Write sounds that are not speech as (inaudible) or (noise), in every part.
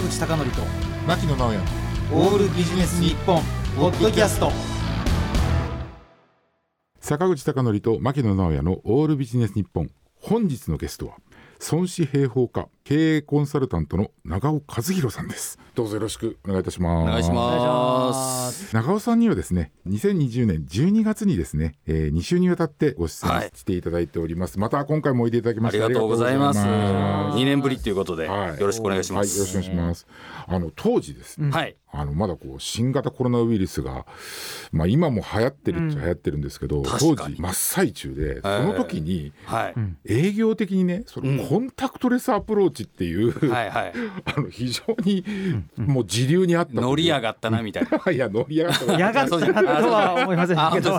坂口孝則と牧野直哉オールビジネス日本ポッドキャスト。坂口孝則と牧野直哉のオールビジネス日本本日のゲストは孫子兵法家経営コンサルタントの長尾和弘さんですどうぞよろしくお願いいたしますお願いします。長尾さんにはですね2020年12月にですね、えー、2週にわたってご出演していただいております、また今回もおいでいただきましてありがとうございます。ありがとうございます2年ぶりということで、はいよろしくお願いします。はい、よろしくお願いします。あの当時ですね、はい。あのまだこう新型コロナウイルスが、まあ、今も流行ってるっちゃ流行ってるんですけど、当確かに時真っ最中でその時にはい。営業的にねそのコンタクトレスアプローチっていう、はいはい。(laughs) あの非常にもう時流にあった。乗り上がったなみたいな。(laughs) いや乗り上がった。(laughs) やがったなとは思いませんあけど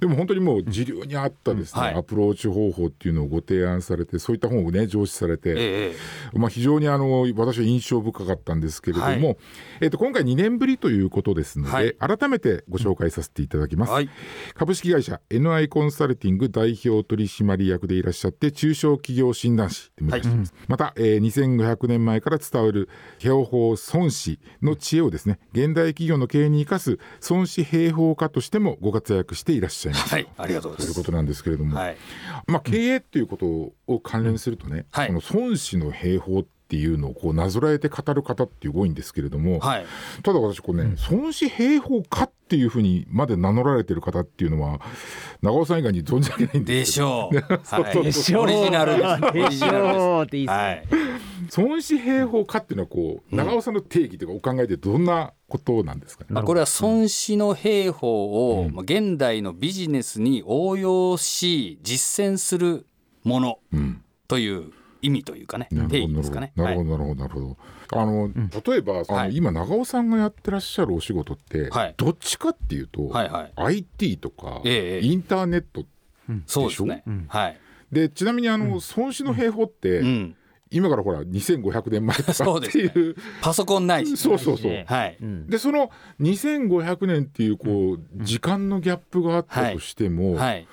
でも本当にもう時流にあったですね、はい。アプローチ方法っていうのをご提案されてそういった本をね上司されて、ええまあ、非常にあの私は印象深かったんですけれども、はい。えっと今回2年ぶりということですので、はい。改めてご紹介させていただきます、はい。株式会社 NI コンサルティング代表取締役でいらっしゃって中小企業診断士でもいらっしゃいます、また、えー2500年前から伝わる兵法孫子の知恵をですね現代企業の経営に生かす孫子兵法家としてもご活躍していらっしゃいます、はい。ありがとうございます。ということなんですけれども、はい。まあ、経営っていうことを関連するとね、はいこの孫子の兵法っていうのをこうなぞらえて語る方っていう多いんですけれども、はい。ただ私これね、孫子兵法家っていうふうにまで名乗られてる方っていうのは長尾さん以外に存じ上げないんでですしょう。はい。でしょう (laughs) オリジナルです。オでしリジナルでょうっていいす。っすねはい。孫子兵法家っていうのはこう長尾さんの定義というかお考えでどんなことなんですかね、まあ、これは孫子の兵法を、まあ現代のビジネスに応用し実践するものうんという意味というかね、なるほど定義ですかね。なるほどなるほどなるほど。あの、例えばあの、はい。今長尾さんがやってらっしゃるお仕事って、はい。どっちかっていうと、はいはい。IT とか、ええインターネットそうですね。はい。でちなみにあの、孫子の兵法って、うん。今からほら2500年前とかっていう。パソコンないし。そうそうそう。ねはい。うんでその2500年っていうこう、時間のギャップがあったとしても、はい。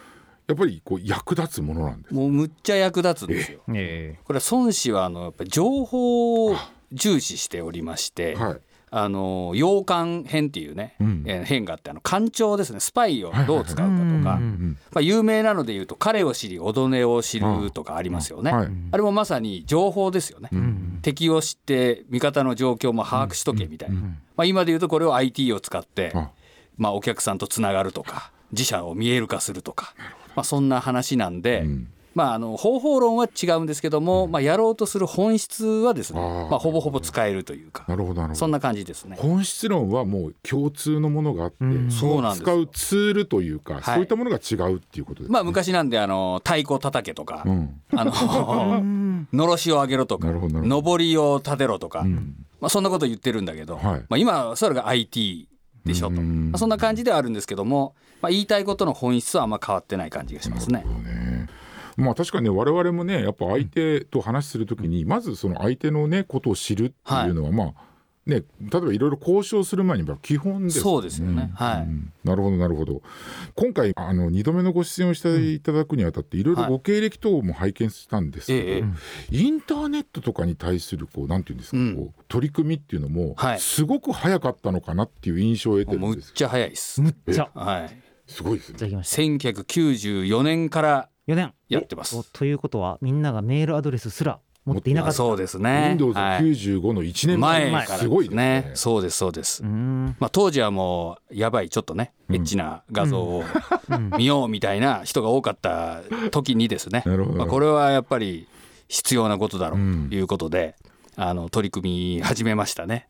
やっぱりこう役立つものなんです。もうむっちゃ役立つんですよ。えこれは孫子はあのやっぱり情報を重視しておりまして、はい。あの洋館編っていうね、うん。えー編があってあの官庁ですね。スパイをどう使うかとか、まあ、有名なので言うと「彼を知り踊ねを知る」とかありますよね。はい。あれもまさに情報ですよね。敵を知って味方の状況も把握しとけみたいな、まあ、今で言うとこれを IT を使って、あ。まあ、お客さんとつながるとか自社を見える化するとか、まあ、そんな話なんで、ん。まあ、あの方法論は違うんですけども、まあ、やろうとする本質はですねまあ、ほぼほぼ使えるというかなるほどなるほど。そんな感じですね。本質論はもう共通のものがあって、うんそうなんです。使うツールというか、はい。そういったものが違うっていうことです、まあ、昔なんであの太鼓叩けとか、うん。あの (laughs) のろしを上げろとかなるほどなるほど。上りを立てろとか、ん。まあ、そんなこと言ってるんだけど、はい。まあ、今それが IT でしょと、うん。まあ、そんな感じではあるんですけども、まあ、言いたいことの本質はあんま変わってない感じがしますね。まあ確かにね我々もねやっぱ相手と話しするときに、まずその相手のねことを知るっていうのは、まあね例えばいろいろ交渉する前には基本ですそうですよね、はい。うん。なるほどなるほど。今回あの2度目のご出演をしていただくにあたってい。ろいろご経歴等も拝見したんですけど、ええインターネットとかに対するこうなんていうんですか、うん。こう取り組みっていうのも、はい。すごく早かったのかなっていう印象を得てるもうんむっですちゃ早いです。むっちゃ。はい、すごいですね。いただきました1994年から4年。やってます。おということはみんながメールアドレスすら持っていなかった。そうですね。はい。Windows95 の1年前前からすごいですね。そうですそうです。まあ、当時はもうやばいちょっとねエッチな画像を見ようみたいな人が多かった時にですね、まあ、これはやっぱり必要なことだろうということで、あの取り組み始めましたね。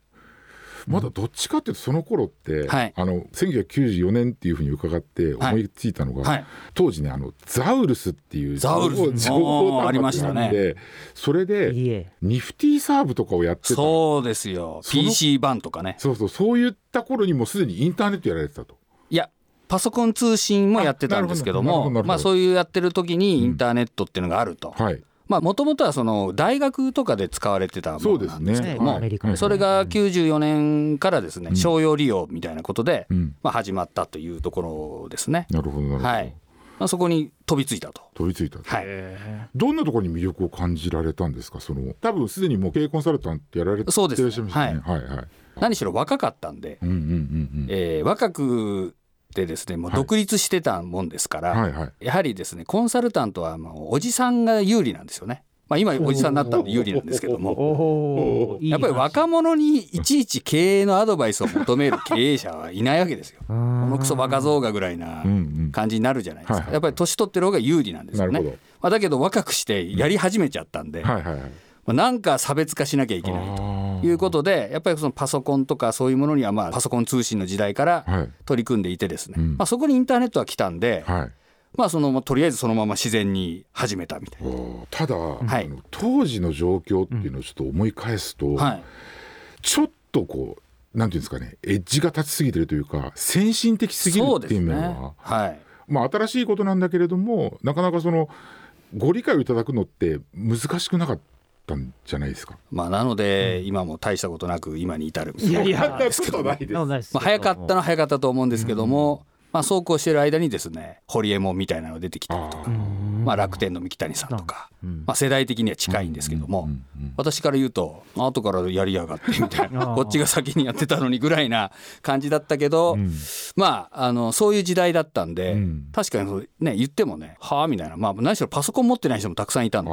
まだどっちかっていうとその頃って、はい。あの1994年っていうふうに伺って思いついたのが、はい。当時ねあのザウルスっていうザウルス。情報ありましたね。それでいいえ。ニフティサーブとかをやってた。そうですよ。PC 版とかね。そうそうそういった頃にもうすでにインターネットやられてたと。いやパソコン通信もやってたんですけどもまあそういうやってる時にインターネットっていうのがあると、はいまあもともとはその大学とかで使われてたものなんですけども、そうですね。アメリカの。それが94年からですね商用利用みたいなことで、うん。まあ、始まったというところですね。なるほどなるほど、はい。まあ、そこに飛びついたと。飛びついた、はい、どんなところに魅力を感じられたんですか？その多分すでにもう経営コンサルタントやられていらっしゃそうですいますよねはいはい何しろ若かったんで、うんうんうんうんえー若くてですねもう独立してたもんですから、はいはい。やはりですねコンサルタントはもうおじさんが有利なんですよね。まあ、今おじさんになったんで有利なんですけども。やっぱり若者にいちいち経営のアドバイスを求める経営者はいないわけですよ。このクソバカ増がぐらいな感じになるじゃないですか。はいはい。やっぱり年取ってる方が有利なんですよね。まあ、だけど若くしてやり始めちゃったんで、はいはいはい。まあ、なんか差別化しなきゃいけないと。あいうことでやっぱりそのパソコンとかそういうものにはまあパソコン通信の時代からはい。取り組んでいてですね、うん。まあ、そこにインターネットが来たんで、はい。まあそのまあとりあえずそのまま自然に始めたみたいな。ただ、い。あの当時の状況っていうのをちょっと思い返すと、はい。ちょっとこうなんていうんですかねエッジが立ちすぎてるというか先進的すぎるっていう面は、ね。はい。まあ新しいことなんだけれどもなかなかそのご理解をいただくのって難しくなかったんじゃないですか？まあ、なので、今も大したことなく今に至る。いやいやそんなことないです。まあ、早かったのは早かったと思うんですけども、まあ、そうこうしてる間にですねホリエモンみたいなの出てきたりとか、まあ、楽天の三木谷さんとか、まあ、世代的には近いんですけども、私から言うと後からやりやがってみたいな (laughs) こっちが先にやってたのにぐらいな感じだったけど、まああのそういう時代だったんで、うん。確かにね言ってもねはあみたいな、まあ、何しろパソコン持ってない人もたくさんいたんで。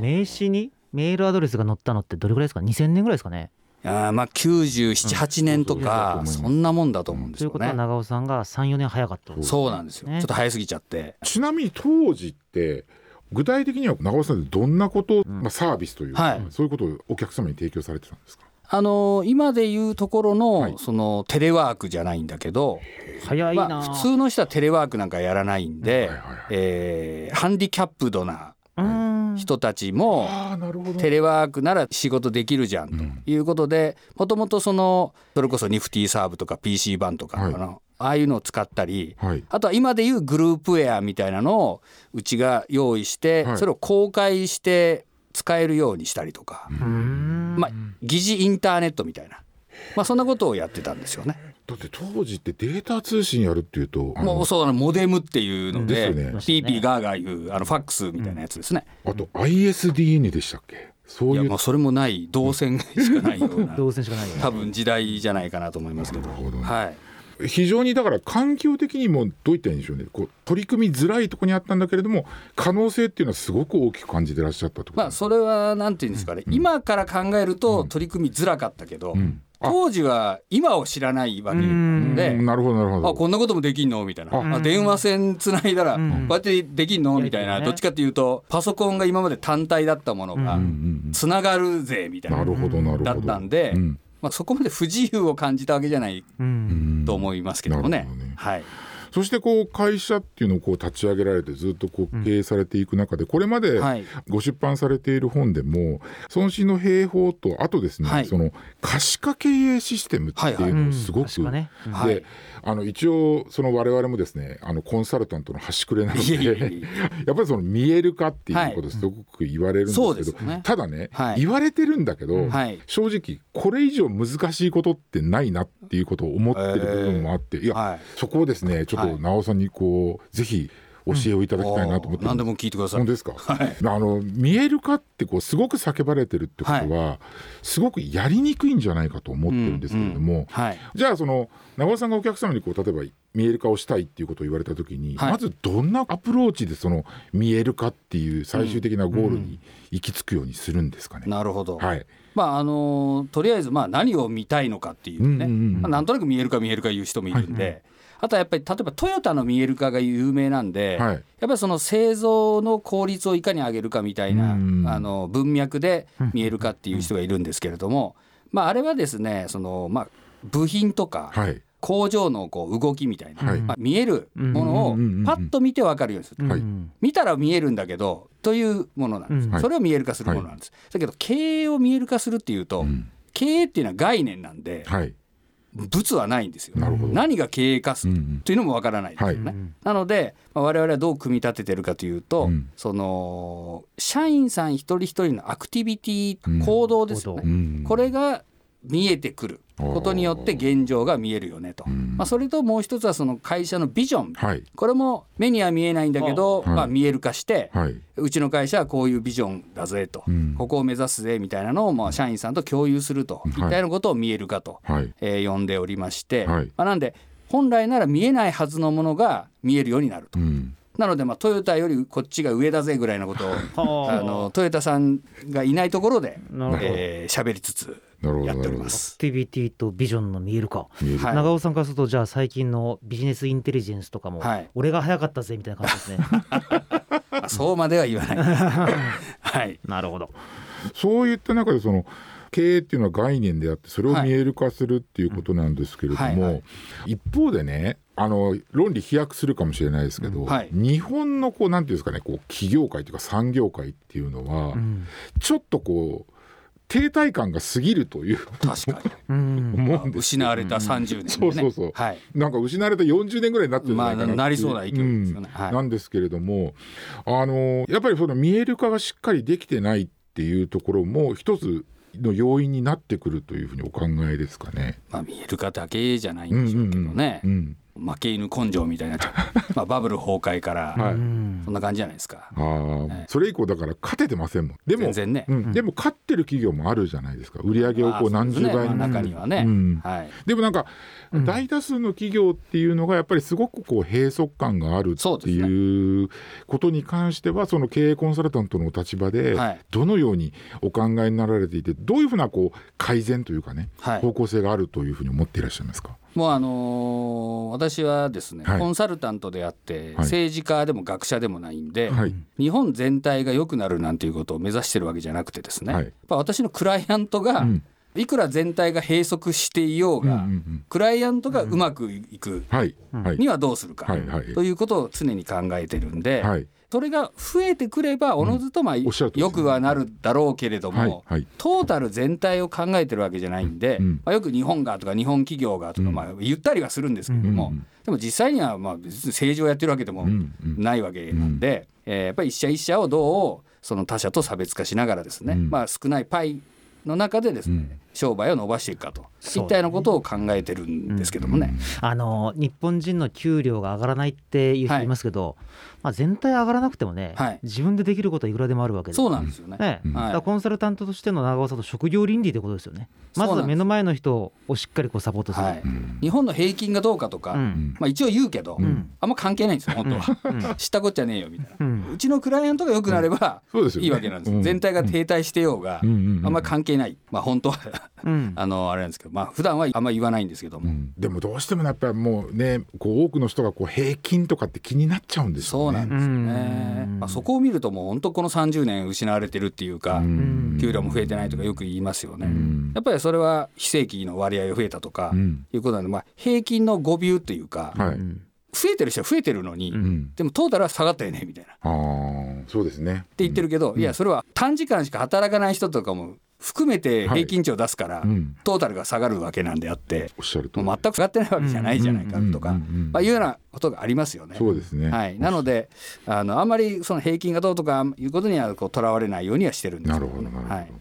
名刺に？メールアドレスが載ったのってどれぐらいですか？2000年ぐらいですかね。あーまあ978年とかそんなもんだと思うんですよということはね。長尾さんが34年早かったそうなんですよ。ちょねっと早すぎちゃって。ちなみに当時って具体的には長尾さんってどんなこと、まあ、サービスというか、はい。そういうことをお客様に提供されてたんですか？あのー今でいうところの、はい。そのテレワークじゃないんだけど、早いな、まあ、普通の人はテレワークなんかやらないんで、はいはいはい。えーハンディキャップドなうーん人たちもテレワークなら仕事できるじゃんと。いうことでもともとそのそれこそニフティサーブとか PC 版とかはい。あのああいうのを使ったりはい。あとは今でいうグループウェアみたいなのをうちが用意してはい。それを公開して使えるようにしたりとか、まあ、疑似インターネットみたいな、まあ、そんなことをやってたんですよね。だって当時ってデータ通信やるっていうともうそうあのモデムっていうので、ですよね。ピーピーガーガーいうあのファックスみたいなやつですね。あと ISDN でしたっけ？そういう。いやもうそれもない。動線しかないような。(laughs) 動線しかないよ多分時代じゃないかなと思いますけど。なるほどね。はい。非常にだから環境的にもどういったらいいんでしょうね。こう取り組みづらいところにあったんだけれども可能性っていうのはすごく大きく感じてらっしゃったってことまあそれはなんていうんですかね、今から考えると取り組みづらかったけど、ん。あ当時は今を知らないわけなので。うん。なるほどなるほあどこんなこともできんの？みたいな。あ。あ電話線つないだらこん。うやってできんの？みたいな。どっちかっていうとパソコンが今まで単体だったものがつながるぜみたいな。なるほどなるほど。だったんで、うん。まあ、そこまで不自由を感じたわけじゃないうん。と思いますけどもね。なるほどね。はい、そしてこう会社っていうのをこう立ち上げられてずっとこう経営されていく中でこれまではい。ご出版されている本でも孫子の兵法とあとですね、はい。その可視化経営システムっていうのをすごく、であの一応その我々もですねあのコンサルタントの端くれなのいえいえいでえ。(laughs) やっぱりその見える化っていうことすごく言われるんですけど、そうですよね。ただね、はい。言われてるんだけど、はい。正直これ以上難しいことってないなっていうことを思ってる部分もあって、いや、はい。そこをですねちょっと直尾さんにこうぜひ教えをいただきたいなと思って。るん何でも聞いてください。本当ですか、はい。あの見える化ってこうすごく叫ばれてるってことは、すごくやりにくいんじゃないかと思ってるんですけれども、はい。じゃあその長尾さんがお客様にこう例えば見える化をしたいっていうことを言われた時に、はい。まずどんなアプローチでその見える化っていう最終的なゴールに行き着くようにするんですかね？なるほど、はい、まああのとりあえずまあ何を見たいのかっていうね、うんうんうん。まあ、なんとなく見えるか見えるか言う人もいるんで、あとはやっぱり例えばトヨタの見える化が有名なんで、はい。やっぱりその製造の効率をいかに上げるかみたいな、うん。あの文脈で見えるかっていう人がいるんですけれども、(laughs) まあ、あれはですねその、まあ、部品とかはい。工場のこう動きみたいな、はい。まあ、見えるものをパッと見て分かるようにする。はい。うん見たら見えるんだけどというものなんです、うん。はい。それを見える化するものなんです、だけど経営を見える化するっていうと、ん。経営っていうのは概念なんではい物はないんですよ。何が経営化すうんうん。というのもわからないですよね、はい。なので、まあ、我々はどう組み立ててるかというと、うん。その社員さん一人一人のアクティビティうん行動ですよね、うん。これが見えてくることによって現状が見えるよねと、まあ、それともう一つはその会社のビジョン、はい。これも目には見えないんだけど、はい。まあ、見える化して、はい。うちの会社はこういうビジョンだぜと、ん。ここを目指すぜみたいなのをまあ社員さんと共有すると。い。ったようなことを見える化と、はい。えー呼んでおりまして、はい。まあ、なんで本来なら見えないはずのものが見えるようになると。うん。なのでまあトヨタよりこっちが上だぜぐらいのことを (laughs) はあ。あのトヨタさんがいないところでなるほど。えー喋りつつやっておりなるほど。ます。アクティビティとビジョンの見えるか、見える。はい。長尾さんからするとじゃあ最近のビジネスインテリジェンスとかも、はい。俺が早かったぜみたいな感じですね。ま (laughs) あそうまでは言わない。(laughs) はい。なるほど。そういった中でその経営っていうのは概念であってそれを見える化するっていうことなんですけれども、一方でねあの論理飛躍するかもしれないですけど、はい。日本のこうなんていうんですかねこう企業界というか産業界っていうのは、うん。ちょっとこう停滞感が過ぎるという確かに。う (laughs) ん思うんです失われた30年でね。そうそうそうはい。なんか失われた40年ぐらいになってるんじゃないかなまあなりそうな勢いですよねうんはいなんですけれどもあのやっぱりその見える化がしっかりできてないっていうところも一つの要因になってくるというふうにお考えですかね。まあ見える化だけじゃないんでしょうけどね。うんうん負け犬根性みたいな (laughs) まあバブル崩壊からはい。うんそんな感じじゃないですか。はいそれ以降だから勝ててませんもん。でも全然ね。うん。でも勝ってる企業もあるじゃないですか。売り上げをこう何十倍に、ねまあ中にはね。うん。はい。でもなんかうん。大多数の企業っていうのがやっぱりすごくこう閉塞感があるっていうことに関してはその経営コンサルタントの立場ではい。どのようにお考えになられていてどういうふうなこう改善というかねはい。方向性があるというふうに思っていらっしゃいますか？もうあのー私はですね、はい。コンサルタントであって、はい。政治家でも学者でもないんで、はい。日本全体が良くなるなんていうことを目指してるわけじゃなくてですね、はい。やっぱ私のクライアントが、うん。いくら全体が閉塞していようが、うんうんうん。クライアントがうまくいくにはどうするか、ということを常に考えてるんで、はいそれが増えてくればおのずとまあ、おっしゃるとおり。ですよくはなるだろうけれども、はいはい。トータル全体を考えてるわけじゃないんで、うんまあ、よく日本がとか日本企業がとか、うん。まあ、言ったりはするんですけれども、うん。でも実際にはまあ別に政治をやってるわけでもうんうん。ないわけなんで、えーやっぱり一社一社をどうその他社と差別化しながらですね、うん。まあ、少ないパイの中でですね、うん商売を伸ばしていくかとそういったようなことを考えてるんですけどもね。あの日本人の給料が上がらないっていう人いますけど、まあ、全体上がらなくてもね、はい。自分でできることはいくらでもあるわけでそうなんですよね。ねうんだからコンサルタントとしての長尾さんと職業倫理ってことですよね。まずは目の前の人をしっかりこうサポートする、はい、日本の平均がどうかとか、うん。まあ、一応言うけど、ん。あんま関係ないんですよ本当は、うん。知ったこっちゃねえよみたいな、ううんちのクライアントが良くなれば、いいわけなんですよ、うん。全体が停滞してようが、うん。うん。うん。あんま関係ない。まあ本当はうん。あのあれなんですけどまあ普段はあんま言わないんですけども、うん。でもどうしてもやっぱりもうねこう多くの人がこう平均とかって気になっちゃうんですよね。そうなんですよね、うん。まあ、そこを見るともう本当この30年失われてるっていうか、うん。給料も増えてないとかよく言いますよね、ん。やっぱりそれは非正規の割合が増えたとか、うん。いうことなんで、まあ、平均の5ビューというか、はい、うん増えてる人は増えてるのに、うん。でもトータルは下がったよねみたいな。あーそうですね。って言ってるけど、いやそれは短時間しか働かない人とかも含めて平均値を出すから、うん。トータルが下がるわけなんであって、おっしゃるともう全く下がってないわけじゃないじゃないかとか、まあ、いうようなことがありますよね。そうですね。はい、なのであのあんまりその平均がどうとかいうことにはこうとらわれないようにはしてるんですけなるほどなるほど。はい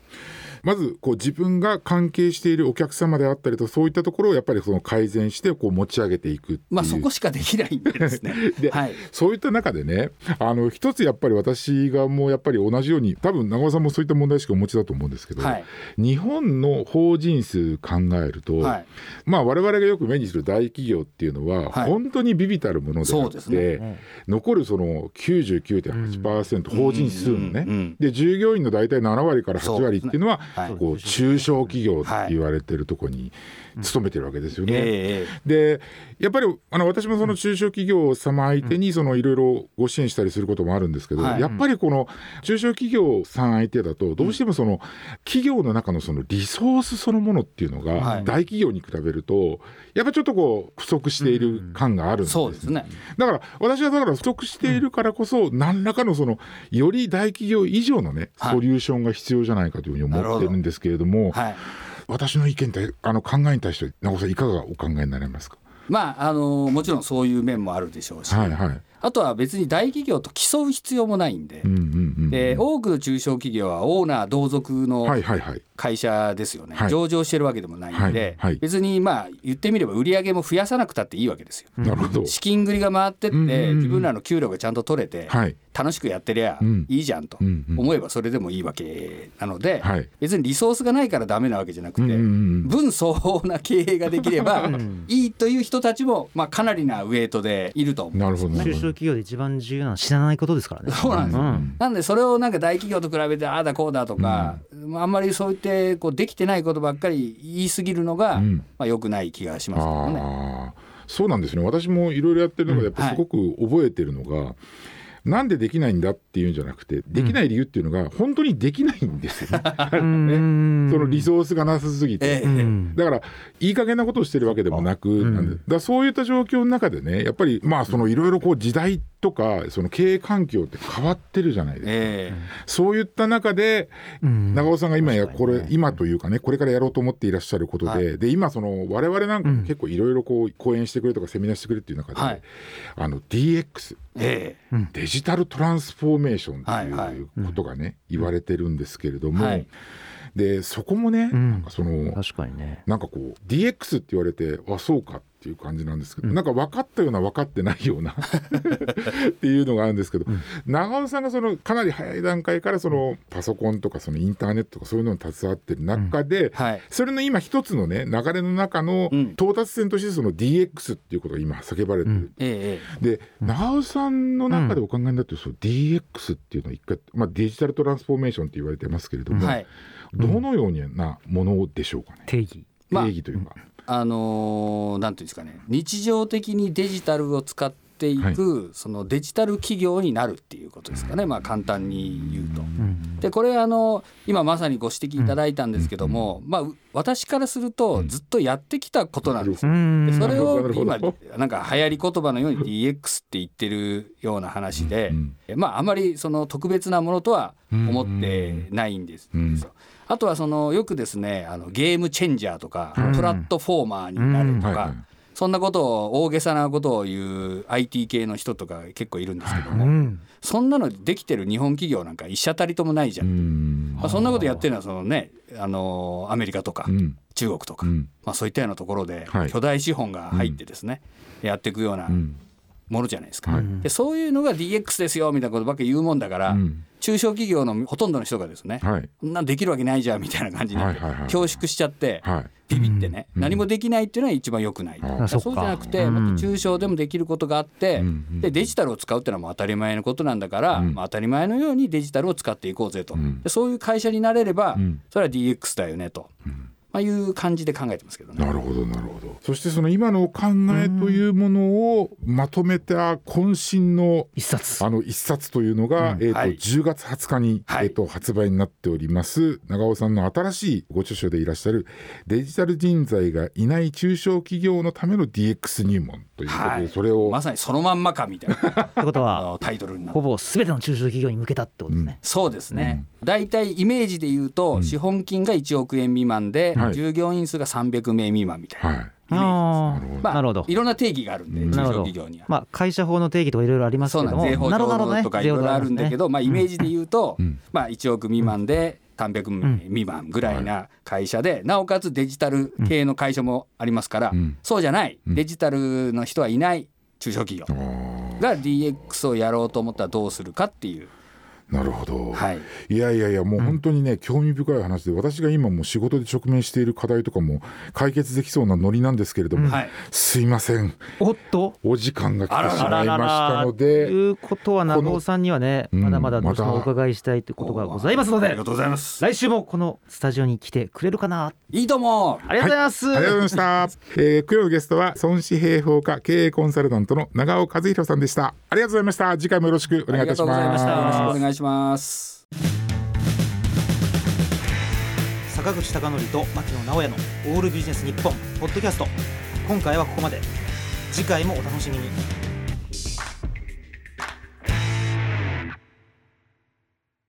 まずこう自分が関係しているお客様であったりとそういったところをやっぱりその改善してこう持ち上げていく。まあ、そこしかできないんで。ですねで、はい。そういった中でねあの一つやっぱり私がもうやっぱり同じように多分長尾さんもそういった問題意識をお持ちだと思うんですけど、はい。日本の法人数考えると、はい。まあ我々がよく目にする大企業っていうのは、はい。本当に微々たるものであって、ね。残るその99.8%、法人数のね、うんうんで従業員の大体7割から8割っていうのははいこう中小企業って言われてるところに勤めてるわけですよね。ええでやっぱりあの私もその中小企業様相手にそのいろいろご支援したりすることもあるんですけど、はい。やっぱりこの中小企業さん相手だとどうしてもその企業の中のそのリソースそのものっていうのはい。が大企業に比べるとやっぱちょっとこう不足している感があるんですそうですね。だから私はだから不足しているからこそ何らかのそのより大企業以上のねはい。ソリューションが必要じゃないかというふうに思ってるんですけれどもはい。私の意見ってあの考えに対して長尾さんいかがお考えになりますか？まああのもちろんそういう面もあるでしょうし、はいはい。あとは別に大企業と競う必要もないんで,、うんうんうん。で多くの中小企業はオーナー同族のはいはいはい。会社ですよね、はい。上場してるわけでもないんで、はいはい。別にまあ言ってみれば売り上げも増やさなくたっていいわけですよ。なるほど。資金繰りが回ってって、うんうんうん。自分らの給料がちゃんと取れて、はい楽しくやってりゃうん。いいじゃんと思えばそれでもいいわけなので、はい。別にリソースがないからダメなわけじゃなくて、分相応な経営ができればいいという人たちも、まあ、かなりなウェイトでいると思う。なるほどな中小企業で一番重要なのは知らないことですからね。そうなんですよ。んなんでそれをなんか大企業と比べてああだこうだとか、まああんまりそう言ってこうできてないことばっかり言い過ぎるのが、うん。まあ良くない気がしますけどね。ああそうなんですね。私もいろいろやってる中でやっぱすごく覚えてるのが、なんでできないんだっていうんじゃなくてできない理由っていうのが本当にできないんですよ (laughs) ね、うん。そのリソースがなさすぎて。えだからいい加減なことをしてるわけでもなく、んなんでだからそういった状況の中でねやっぱりまあそのいろいろこう時代とかその経営環境って変わってるじゃないですか。えそういった中でうん。長尾さんが今やこれ今というかねこれからやろうと思っていらっしゃることで、はで今その我々なんかも結構いろいろこう講演してくれとかセミナーしてくれっていう中で、はい。あの DX ええ。デジタルトランスフォーメーションはいはいってい。うことがね、言われてるんですけれども、はい。でそこもね、うん。なんかその確かにね。なんかこう DX って言われてあそうかっていう感じなんですけど、なんか分かったような分かってないような (laughs) っていうのがあるんですけど、長尾さんがそのかなり早い段階からそのパソコンとかそのインターネットとかそういうのに携わってる中で、はい。それの今一つのね流れの中のうん。到達点としてその DX っていうことが今叫ばれてる。えええで長尾さんの中でお考えになってるその DX っていうのは一回、まあ、デジタルトランスフォーメーションって言われてますけれども、えはい。どのようなものでしょうかね、定義。まあ定義というか。あのーなんていうんですかね。日常的にデジタルを使っていく、そのデジタル企業になるっていうことですかね、まあ、簡単に言うと。うん。でこれあの今まさにご指摘いただいたんですけども、まあ、う私からするとずっとやってきたことなんですでそれを今なんか流行り言葉のように DX って言ってるような話で、まああまりその特別なものとは思ってないんです,、うん。ですよ。あとはそのよくですねあのゲームチェンジャーとか、うん。プラットフォーマーになるとか、はいはい。そんなことを大げさなことを言う IT 系の人とか結構いるんですけども、うん。そんなのできてる日本企業なんか一社たりともないじゃん。うん。まあ、そんなことやってるのはそのね、あのアメリカとかうん。中国とか、うん。まあ、そういったようなところではい。巨大資本が入ってですね、やっていくようなうん。ものじゃないですか、はい。でそういうのが DX ですよみたいなことばっかり言うもんだから、うん中小企業のほとんどの人がですね、はいなんできるわけないじゃんみたいな感じになってはいはいはい恐縮しちゃってはい。ビビってね、うん。何もできないっていうのは一番良くない、あそそうじゃなくてうん。もっと中小でもできることがあって、うん。うんでデジタルを使うっていうのはもう当たり前のことなんだから、うん。まあ、当たり前のようにデジタルを使っていこうぜと、うん。でそういう会社になれれば、うん。それは DX だよねと、まあ、いう感じで考えてますけどね。なるほどなるほど。そしてその今のお考えというものをまとめた渾身の一冊。あの一冊というのが、えーとはい。10月20日に、はい。えー、と発売になっております。長尾さんの新しいご著書でいらっしゃるデジタル人材がいない中小企業のための DX 入門ということで、はい。それを、まさにそのまんまかみたいなってことあはのタイトルになほぼ全ての中小企業に向けたってことですね。そうですね、大体イメージで言うと、資本金が1億円未満で、はい従業員数が300名未満みたいな、はい。あまあ、なるほど。いろんな定義があるんで、うん。中小企業には。まあ会社法の定義とかいろいろありますけども、税法上なるほどね。のとかいろいろあるんだけど、まあ、イメージで言うと、うん。まあ、1億未満で300名未満ぐらいな会社で、なおかつデジタル系の会社もありますから、うん。そうじゃない。うん。デジタルの人はいない中小企業あが DX をやろうと思ったらどうするかっていう。ーなるほど、はいいやいやいやもう本当にね、興味深い話で私が今もう仕事で直面している課題とかも解決できそうなノリなんですけれども、はいすいませんおっとお時間が来てしあまいましたのとでいうことは長尾さんにはねうんまだまだどうしてもお伺いしたいということがございますのでありがとうございます。来週もこのスタジオに来てくれるかないいともありがとうございます、ありがとうございました。えー、今日のゲストは孫子平方科経営コンサルタントの長尾和弘さんでした。ありがとうございました。次回もよろしくお願いいたしありがとうございました。よろしくおます。します。坂口孝則と牧野直哉のオールビジネス日本ポッドキャスト。今回はここまで。次回もお楽しみに。